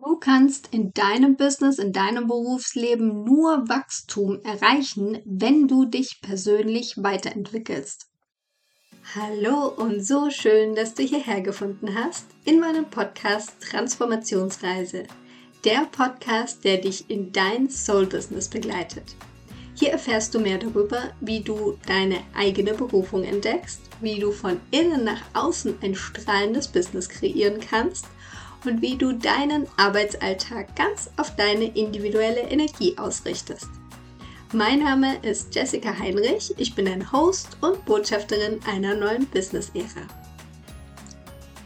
Du kannst in deinem Business, in deinem Berufsleben nur Wachstum erreichen, wenn du dich persönlich weiterentwickelst. Hallo und so schön, dass du hierher gefunden hast in meinem Podcast Transformationsreise. Der Podcast, der dich in dein Soul-Business begleitet. Hier erfährst du mehr darüber, wie du deine eigene Berufung entdeckst, wie du von innen nach außen ein strahlendes Business kreieren kannst und wie du deinen Arbeitsalltag ganz auf deine individuelle Energie ausrichtest. Mein Name ist Jessica Heinrich, ich bin ein Host und Botschafterin einer neuen Business-Ära.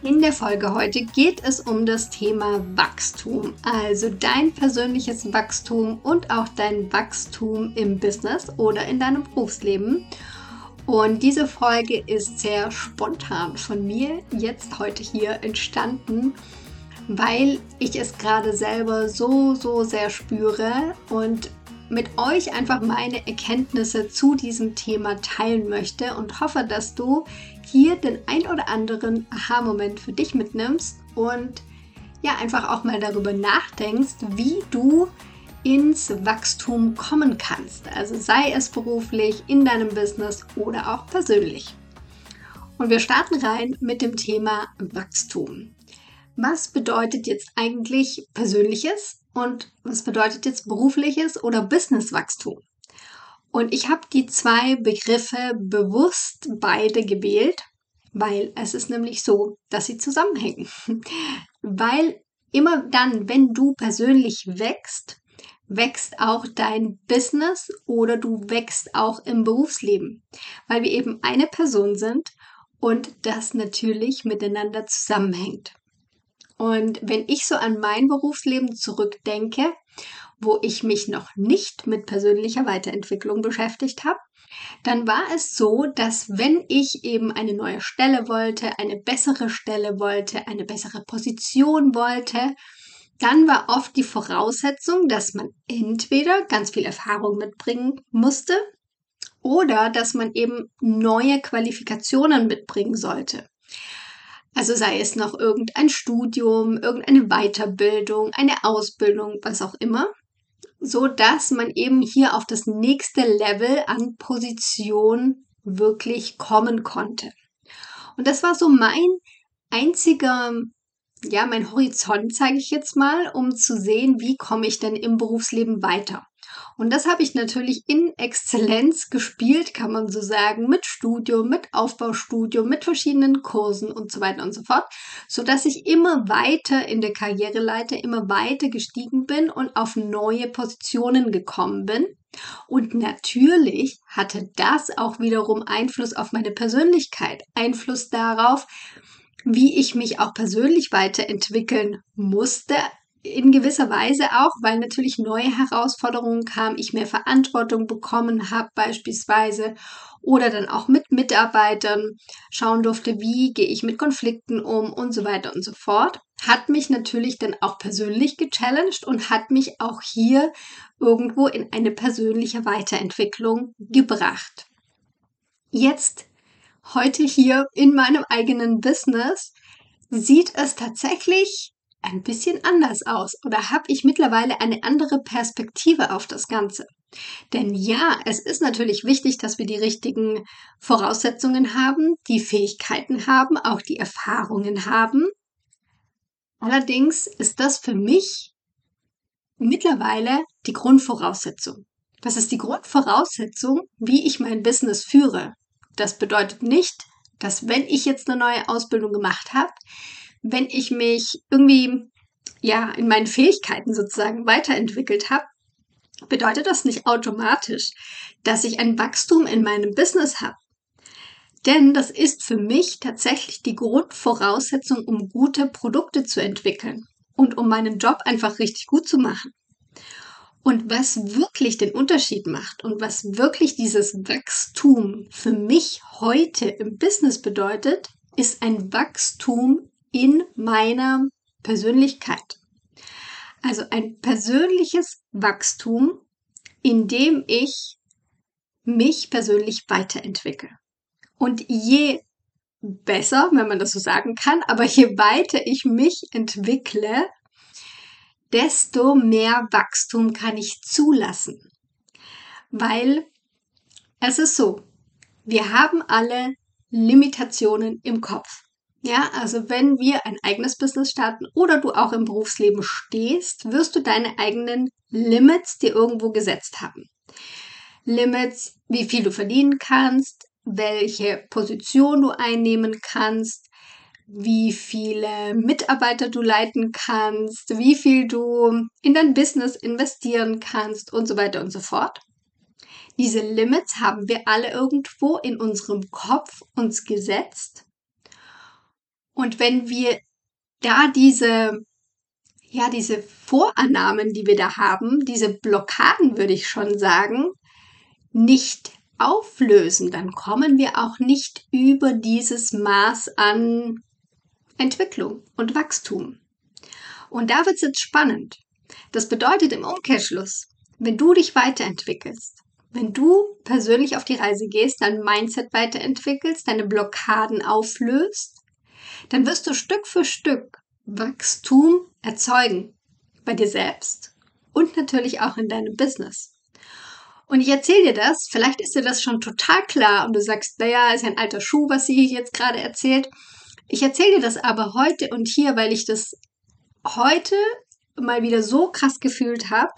In der Folge heute geht es um das Thema Wachstum, also dein persönliches Wachstum und auch dein Wachstum im Business oder in deinem Berufsleben. Und diese Folge ist sehr spontan von mir jetzt heute hier entstanden weil ich es gerade selber so, so sehr spüre und mit euch einfach meine Erkenntnisse zu diesem Thema teilen möchte und hoffe, dass du hier den ein oder anderen Aha-Moment für dich mitnimmst und ja, einfach auch mal darüber nachdenkst, wie du ins Wachstum kommen kannst. Also sei es beruflich, in deinem Business oder auch persönlich. Und wir starten rein mit dem Thema Wachstum was bedeutet jetzt eigentlich persönliches und was bedeutet jetzt berufliches oder Businesswachstum? Und ich habe die zwei Begriffe bewusst beide gewählt, weil es ist nämlich so, dass sie zusammenhängen. weil immer dann, wenn du persönlich wächst, wächst auch dein Business oder du wächst auch im Berufsleben, weil wir eben eine Person sind und das natürlich miteinander zusammenhängt. Und wenn ich so an mein Berufsleben zurückdenke, wo ich mich noch nicht mit persönlicher Weiterentwicklung beschäftigt habe, dann war es so, dass wenn ich eben eine neue Stelle wollte, eine bessere Stelle wollte, eine bessere Position wollte, dann war oft die Voraussetzung, dass man entweder ganz viel Erfahrung mitbringen musste oder dass man eben neue Qualifikationen mitbringen sollte. Also sei es noch irgendein Studium, irgendeine Weiterbildung, eine Ausbildung, was auch immer, so dass man eben hier auf das nächste Level an Position wirklich kommen konnte. Und das war so mein einziger, ja, mein Horizont, zeige ich jetzt mal, um zu sehen, wie komme ich denn im Berufsleben weiter. Und das habe ich natürlich in Exzellenz gespielt, kann man so sagen, mit Studium, mit Aufbaustudium, mit verschiedenen Kursen und so weiter und so fort, so dass ich immer weiter in der Karriereleiter immer weiter gestiegen bin und auf neue Positionen gekommen bin. Und natürlich hatte das auch wiederum Einfluss auf meine Persönlichkeit, Einfluss darauf, wie ich mich auch persönlich weiterentwickeln musste, in gewisser Weise auch, weil natürlich neue Herausforderungen kamen, ich mehr Verantwortung bekommen habe beispielsweise oder dann auch mit Mitarbeitern schauen durfte, wie gehe ich mit Konflikten um und so weiter und so fort, hat mich natürlich dann auch persönlich gechallenged und hat mich auch hier irgendwo in eine persönliche Weiterentwicklung gebracht. Jetzt, heute hier in meinem eigenen Business, sieht es tatsächlich ein bisschen anders aus oder habe ich mittlerweile eine andere Perspektive auf das Ganze? Denn ja, es ist natürlich wichtig, dass wir die richtigen Voraussetzungen haben, die Fähigkeiten haben, auch die Erfahrungen haben. Allerdings ist das für mich mittlerweile die Grundvoraussetzung. Das ist die Grundvoraussetzung, wie ich mein Business führe. Das bedeutet nicht, dass wenn ich jetzt eine neue Ausbildung gemacht habe, wenn ich mich irgendwie ja in meinen Fähigkeiten sozusagen weiterentwickelt habe, bedeutet das nicht automatisch, dass ich ein Wachstum in meinem Business habe. Denn das ist für mich tatsächlich die Grundvoraussetzung, um gute Produkte zu entwickeln und um meinen Job einfach richtig gut zu machen. Und was wirklich den Unterschied macht und was wirklich dieses Wachstum für mich heute im Business bedeutet, ist ein Wachstum in meiner Persönlichkeit. Also ein persönliches Wachstum, in dem ich mich persönlich weiterentwickle. Und je besser, wenn man das so sagen kann, aber je weiter ich mich entwickle, desto mehr Wachstum kann ich zulassen. Weil es ist so, wir haben alle Limitationen im Kopf. Ja, also wenn wir ein eigenes Business starten oder du auch im Berufsleben stehst, wirst du deine eigenen Limits dir irgendwo gesetzt haben. Limits, wie viel du verdienen kannst, welche Position du einnehmen kannst, wie viele Mitarbeiter du leiten kannst, wie viel du in dein Business investieren kannst und so weiter und so fort. Diese Limits haben wir alle irgendwo in unserem Kopf uns gesetzt. Und wenn wir da diese, ja, diese Vorannahmen, die wir da haben, diese Blockaden, würde ich schon sagen, nicht auflösen, dann kommen wir auch nicht über dieses Maß an Entwicklung und Wachstum. Und da wird es jetzt spannend. Das bedeutet im Umkehrschluss, wenn du dich weiterentwickelst, wenn du persönlich auf die Reise gehst, dein Mindset weiterentwickelst, deine Blockaden auflöst, dann wirst du Stück für Stück Wachstum erzeugen bei dir selbst und natürlich auch in deinem Business. Und ich erzähle dir das, vielleicht ist dir das schon total klar und du sagst, naja, ist ja ein alter Schuh, was sie jetzt gerade erzählt. Ich erzähle dir das aber heute und hier, weil ich das heute mal wieder so krass gefühlt habe,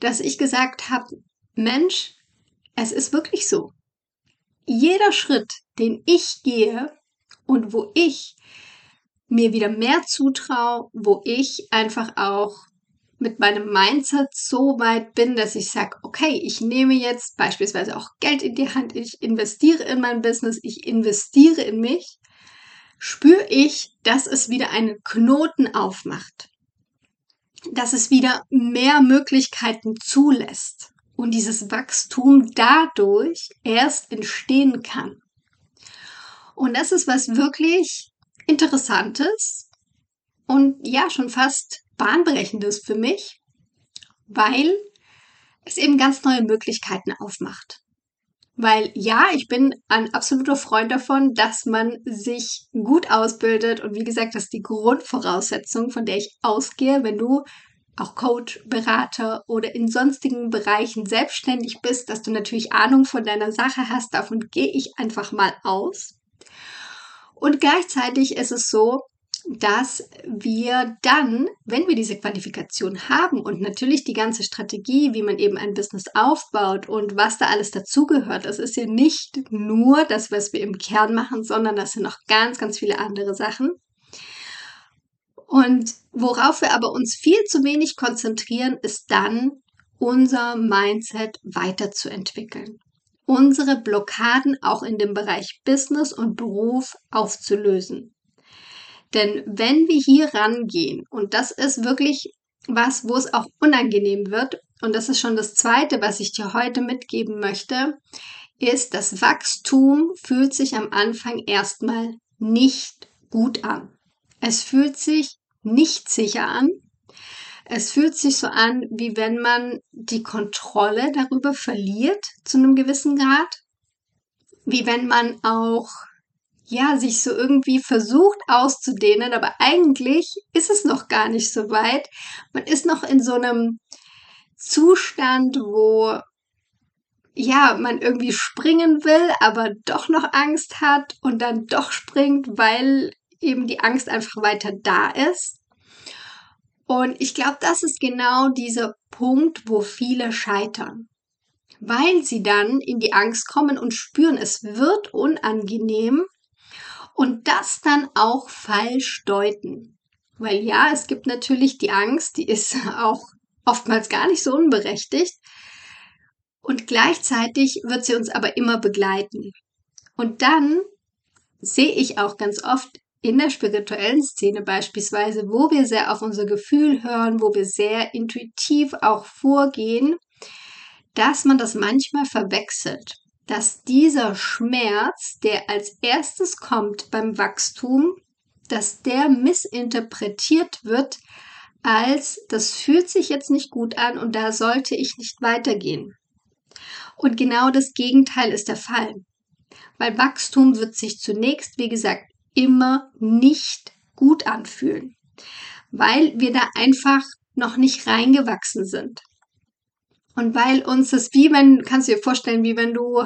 dass ich gesagt habe, Mensch, es ist wirklich so. Jeder Schritt, den ich gehe und wo ich mir wieder mehr zutraue, wo ich einfach auch mit meinem Mindset so weit bin, dass ich sage, okay, ich nehme jetzt beispielsweise auch Geld in die Hand, ich investiere in mein Business, ich investiere in mich, spüre ich, dass es wieder einen Knoten aufmacht, dass es wieder mehr Möglichkeiten zulässt und dieses Wachstum dadurch erst entstehen kann. Und das ist was wirklich Interessantes und ja, schon fast bahnbrechendes für mich, weil es eben ganz neue Möglichkeiten aufmacht. Weil ja, ich bin ein absoluter Freund davon, dass man sich gut ausbildet und wie gesagt, das ist die Grundvoraussetzung, von der ich ausgehe, wenn du auch Coach, Berater oder in sonstigen Bereichen selbstständig bist, dass du natürlich Ahnung von deiner Sache hast. Davon gehe ich einfach mal aus. Und gleichzeitig ist es so, dass wir dann, wenn wir diese Qualifikation haben und natürlich die ganze Strategie, wie man eben ein Business aufbaut und was da alles dazugehört, das ist ja nicht nur das, was wir im Kern machen, sondern das sind noch ganz, ganz viele andere Sachen. Und worauf wir aber uns viel zu wenig konzentrieren, ist dann unser Mindset weiterzuentwickeln. Unsere Blockaden auch in dem Bereich Business und Beruf aufzulösen. Denn wenn wir hier rangehen, und das ist wirklich was, wo es auch unangenehm wird, und das ist schon das Zweite, was ich dir heute mitgeben möchte, ist, das Wachstum fühlt sich am Anfang erstmal nicht gut an. Es fühlt sich nicht sicher an. Es fühlt sich so an, wie wenn man die Kontrolle darüber verliert zu einem gewissen Grad. Wie wenn man auch, ja, sich so irgendwie versucht auszudehnen, aber eigentlich ist es noch gar nicht so weit. Man ist noch in so einem Zustand, wo ja, man irgendwie springen will, aber doch noch Angst hat und dann doch springt, weil eben die Angst einfach weiter da ist. Und ich glaube, das ist genau dieser Punkt, wo viele scheitern. Weil sie dann in die Angst kommen und spüren, es wird unangenehm und das dann auch falsch deuten. Weil ja, es gibt natürlich die Angst, die ist auch oftmals gar nicht so unberechtigt. Und gleichzeitig wird sie uns aber immer begleiten. Und dann sehe ich auch ganz oft in der spirituellen Szene beispielsweise, wo wir sehr auf unser Gefühl hören, wo wir sehr intuitiv auch vorgehen, dass man das manchmal verwechselt, dass dieser Schmerz, der als erstes kommt beim Wachstum, dass der missinterpretiert wird als das fühlt sich jetzt nicht gut an und da sollte ich nicht weitergehen. Und genau das Gegenteil ist der Fall. Weil Wachstum wird sich zunächst, wie gesagt, immer nicht gut anfühlen, weil wir da einfach noch nicht reingewachsen sind. Und weil uns das wie wenn, kannst du dir vorstellen, wie wenn du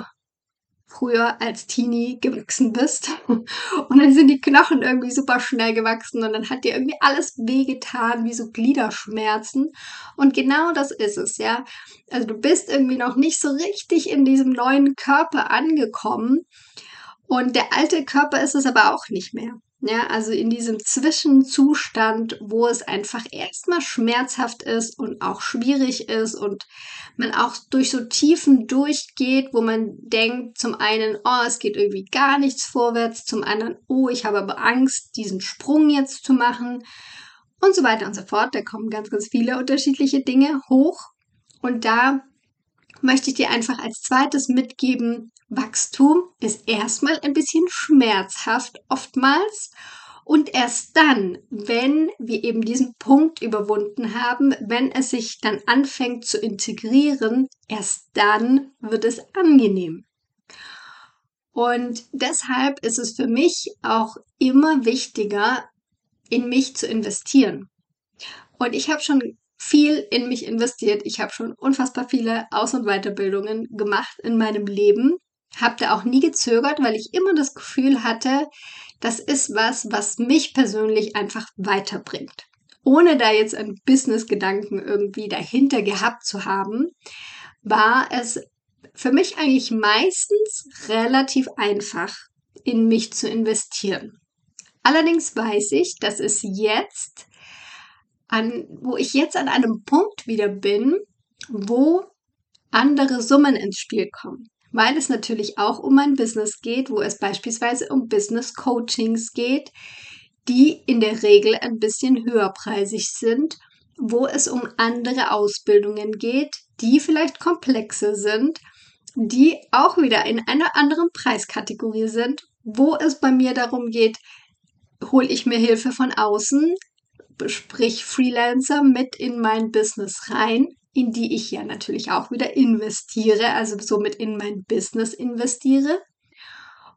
früher als Teenie gewachsen bist und dann sind die Knochen irgendwie super schnell gewachsen und dann hat dir irgendwie alles wehgetan, wie so Gliederschmerzen. Und genau das ist es, ja. Also du bist irgendwie noch nicht so richtig in diesem neuen Körper angekommen und der alte Körper ist es aber auch nicht mehr. Ja, also in diesem Zwischenzustand, wo es einfach erstmal schmerzhaft ist und auch schwierig ist und man auch durch so Tiefen durchgeht, wo man denkt, zum einen, oh, es geht irgendwie gar nichts vorwärts, zum anderen, oh, ich habe aber Angst, diesen Sprung jetzt zu machen und so weiter und so fort. Da kommen ganz, ganz viele unterschiedliche Dinge hoch und da möchte ich dir einfach als zweites mitgeben, Wachstum ist erstmal ein bisschen schmerzhaft oftmals und erst dann, wenn wir eben diesen Punkt überwunden haben, wenn es sich dann anfängt zu integrieren, erst dann wird es angenehm. Und deshalb ist es für mich auch immer wichtiger, in mich zu investieren. Und ich habe schon viel in mich investiert. Ich habe schon unfassbar viele Aus- und Weiterbildungen gemacht in meinem Leben habe da auch nie gezögert, weil ich immer das Gefühl hatte, das ist was, was mich persönlich einfach weiterbringt. Ohne da jetzt einen Business-Gedanken irgendwie dahinter gehabt zu haben, war es für mich eigentlich meistens relativ einfach, in mich zu investieren. Allerdings weiß ich, dass es jetzt an, wo ich jetzt an einem Punkt wieder bin, wo andere Summen ins Spiel kommen. Weil es natürlich auch um ein Business geht, wo es beispielsweise um Business Coachings geht, die in der Regel ein bisschen höherpreisig sind, wo es um andere Ausbildungen geht, die vielleicht komplexer sind, die auch wieder in einer anderen Preiskategorie sind, wo es bei mir darum geht, hole ich mir Hilfe von außen, sprich Freelancer mit in mein Business rein, in die ich ja natürlich auch wieder investiere, also somit in mein Business investiere.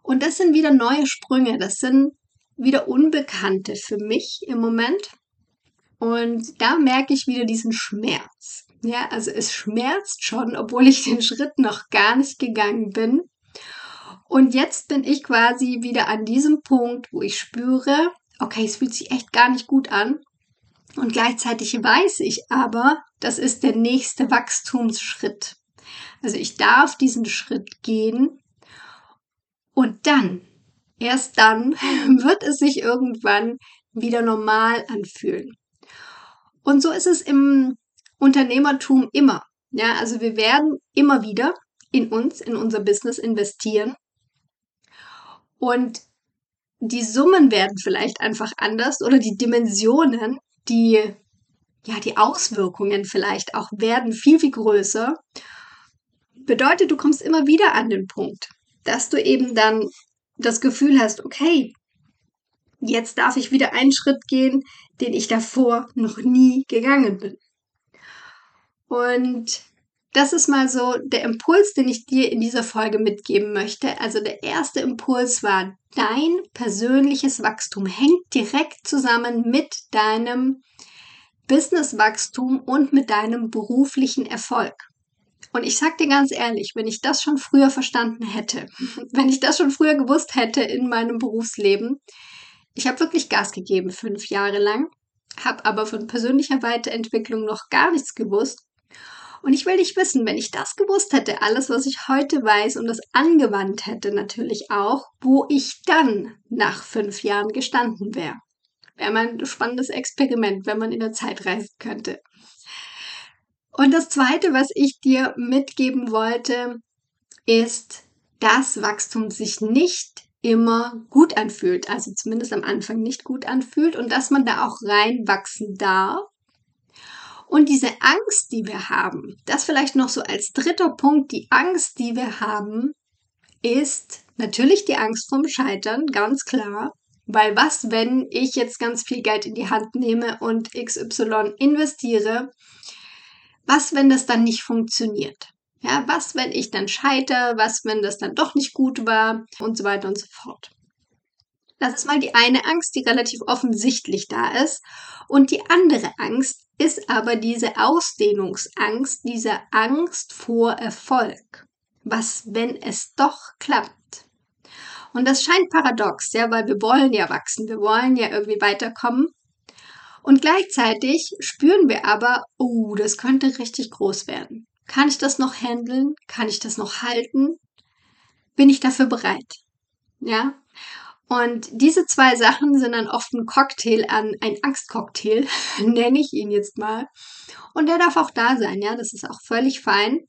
Und das sind wieder neue Sprünge, das sind wieder Unbekannte für mich im Moment. Und da merke ich wieder diesen Schmerz. Ja, also es schmerzt schon, obwohl ich den Schritt noch gar nicht gegangen bin. Und jetzt bin ich quasi wieder an diesem Punkt, wo ich spüre, okay, es fühlt sich echt gar nicht gut an. Und gleichzeitig weiß ich aber, das ist der nächste Wachstumsschritt. Also ich darf diesen Schritt gehen und dann, erst dann, wird es sich irgendwann wieder normal anfühlen. Und so ist es im Unternehmertum immer. Ja, also wir werden immer wieder in uns, in unser Business investieren. Und die Summen werden vielleicht einfach anders oder die Dimensionen, die, ja, die Auswirkungen vielleicht auch werden viel, viel größer. Bedeutet, du kommst immer wieder an den Punkt, dass du eben dann das Gefühl hast, okay, jetzt darf ich wieder einen Schritt gehen, den ich davor noch nie gegangen bin. Und das ist mal so der Impuls, den ich dir in dieser Folge mitgeben möchte. Also der erste Impuls war, dein persönliches Wachstum hängt direkt zusammen mit deinem Businesswachstum und mit deinem beruflichen Erfolg. Und ich sag dir ganz ehrlich, wenn ich das schon früher verstanden hätte, wenn ich das schon früher gewusst hätte in meinem Berufsleben, ich habe wirklich Gas gegeben fünf Jahre lang, habe aber von persönlicher Weiterentwicklung noch gar nichts gewusst und ich will dich wissen, wenn ich das gewusst hätte, alles, was ich heute weiß und das angewandt hätte natürlich auch, wo ich dann nach fünf Jahren gestanden wäre. Wäre mal ein spannendes Experiment, wenn man in der Zeit reisen könnte. Und das Zweite, was ich dir mitgeben wollte, ist, dass Wachstum sich nicht immer gut anfühlt, also zumindest am Anfang nicht gut anfühlt und dass man da auch reinwachsen darf und diese Angst, die wir haben, das vielleicht noch so als dritter Punkt, die Angst, die wir haben, ist natürlich die Angst vom Scheitern, ganz klar. Weil was, wenn ich jetzt ganz viel Geld in die Hand nehme und XY investiere? Was, wenn das dann nicht funktioniert? Ja, was, wenn ich dann scheitere? Was, wenn das dann doch nicht gut war? Und so weiter und so fort. Das ist mal die eine Angst, die relativ offensichtlich da ist. Und die andere Angst ist aber diese Ausdehnungsangst, diese Angst vor Erfolg. Was, wenn es doch klappt? Und das scheint paradox, ja, weil wir wollen ja wachsen, wir wollen ja irgendwie weiterkommen. Und gleichzeitig spüren wir aber, oh, das könnte richtig groß werden. Kann ich das noch handeln? Kann ich das noch halten? Bin ich dafür bereit? Ja. Und diese zwei Sachen sind dann oft ein Cocktail an, ein Angstcocktail, nenne ich ihn jetzt mal. Und der darf auch da sein, ja. Das ist auch völlig fein,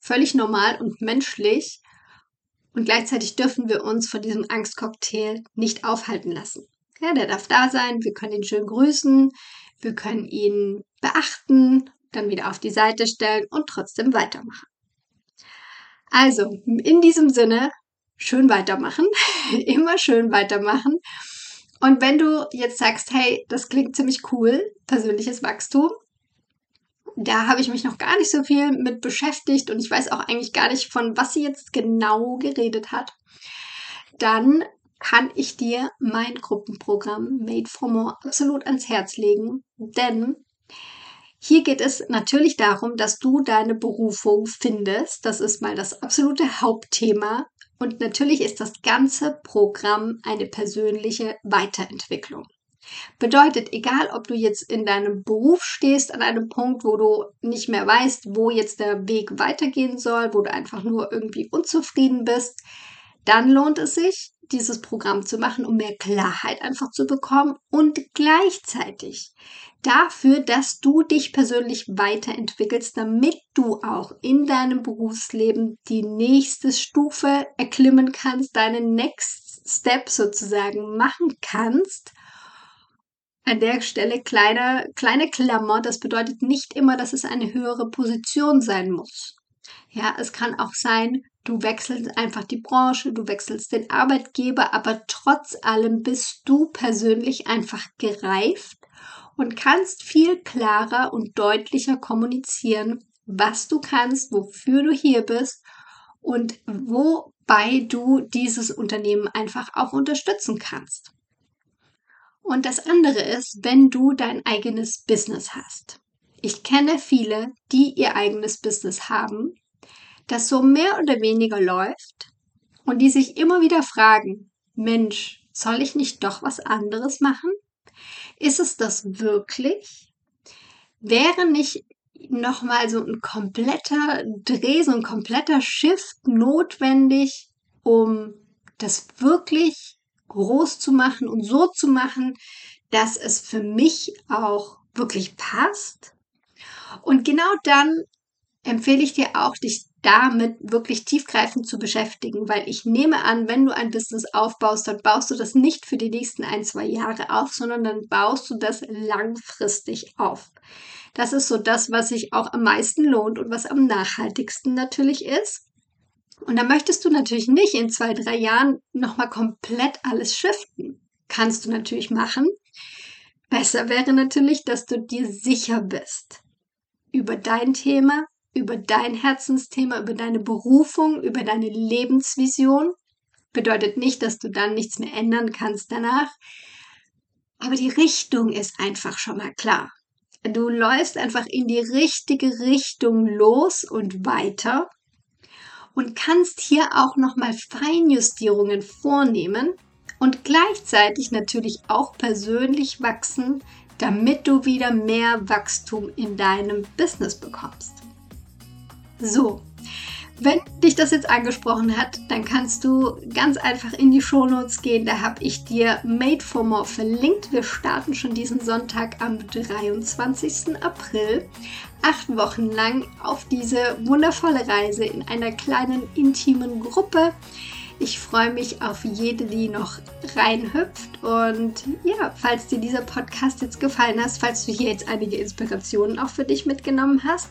völlig normal und menschlich. Und gleichzeitig dürfen wir uns von diesem Angstcocktail nicht aufhalten lassen. Ja, der darf da sein. Wir können ihn schön grüßen. Wir können ihn beachten, dann wieder auf die Seite stellen und trotzdem weitermachen. Also, in diesem Sinne, schön weitermachen, immer schön weitermachen. Und wenn du jetzt sagst, hey, das klingt ziemlich cool, persönliches Wachstum, da habe ich mich noch gar nicht so viel mit beschäftigt und ich weiß auch eigentlich gar nicht, von was sie jetzt genau geredet hat, dann kann ich dir mein Gruppenprogramm Made for More absolut ans Herz legen, denn hier geht es natürlich darum, dass du deine Berufung findest. Das ist mal das absolute Hauptthema. Und natürlich ist das ganze Programm eine persönliche Weiterentwicklung. Bedeutet, egal ob du jetzt in deinem Beruf stehst, an einem Punkt, wo du nicht mehr weißt, wo jetzt der Weg weitergehen soll, wo du einfach nur irgendwie unzufrieden bist, dann lohnt es sich, dieses Programm zu machen, um mehr Klarheit einfach zu bekommen und gleichzeitig dafür, dass du dich persönlich weiterentwickelst, damit du auch in deinem Berufsleben die nächste Stufe erklimmen kannst, deinen Next Step sozusagen machen kannst. An der Stelle kleine, kleine Klammer, das bedeutet nicht immer, dass es eine höhere Position sein muss. Ja, es kann auch sein, du wechselst einfach die Branche, du wechselst den Arbeitgeber, aber trotz allem bist du persönlich einfach gereift und kannst viel klarer und deutlicher kommunizieren, was du kannst, wofür du hier bist und wobei du dieses Unternehmen einfach auch unterstützen kannst. Und das andere ist, wenn du dein eigenes Business hast. Ich kenne viele, die ihr eigenes Business haben, das so mehr oder weniger läuft und die sich immer wieder fragen, Mensch, soll ich nicht doch was anderes machen? Ist es das wirklich? Wäre nicht nochmal so ein kompletter Dreh, so ein kompletter Shift notwendig, um das wirklich groß zu machen und so zu machen, dass es für mich auch wirklich passt? Und genau dann empfehle ich dir auch, dich damit wirklich tiefgreifend zu beschäftigen, weil ich nehme an, wenn du ein Business aufbaust, dann baust du das nicht für die nächsten ein, zwei Jahre auf, sondern dann baust du das langfristig auf. Das ist so das, was sich auch am meisten lohnt und was am nachhaltigsten natürlich ist. Und da möchtest du natürlich nicht in zwei, drei Jahren nochmal komplett alles shiften. Kannst du natürlich machen. Besser wäre natürlich, dass du dir sicher bist über dein Thema, über dein Herzensthema, über deine Berufung, über deine Lebensvision. Bedeutet nicht, dass du dann nichts mehr ändern kannst danach. Aber die Richtung ist einfach schon mal klar. Du läufst einfach in die richtige Richtung los und weiter und kannst hier auch nochmal Feinjustierungen vornehmen und gleichzeitig natürlich auch persönlich wachsen, damit du wieder mehr Wachstum in deinem Business bekommst. So, wenn dich das jetzt angesprochen hat, dann kannst du ganz einfach in die Shownotes gehen. Da habe ich dir Made for More verlinkt. Wir starten schon diesen Sonntag am 23. April. Acht Wochen lang auf diese wundervolle Reise in einer kleinen intimen Gruppe ich freue mich auf jede, die noch reinhüpft. Und ja, falls dir dieser Podcast jetzt gefallen hat, falls du hier jetzt einige Inspirationen auch für dich mitgenommen hast,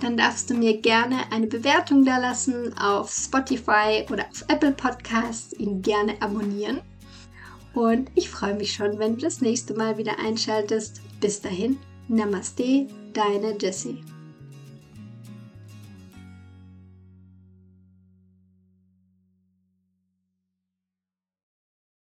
dann darfst du mir gerne eine Bewertung da lassen auf Spotify oder auf Apple Podcasts, ihn gerne abonnieren. Und ich freue mich schon, wenn du das nächste Mal wieder einschaltest. Bis dahin, Namaste, deine Jessie.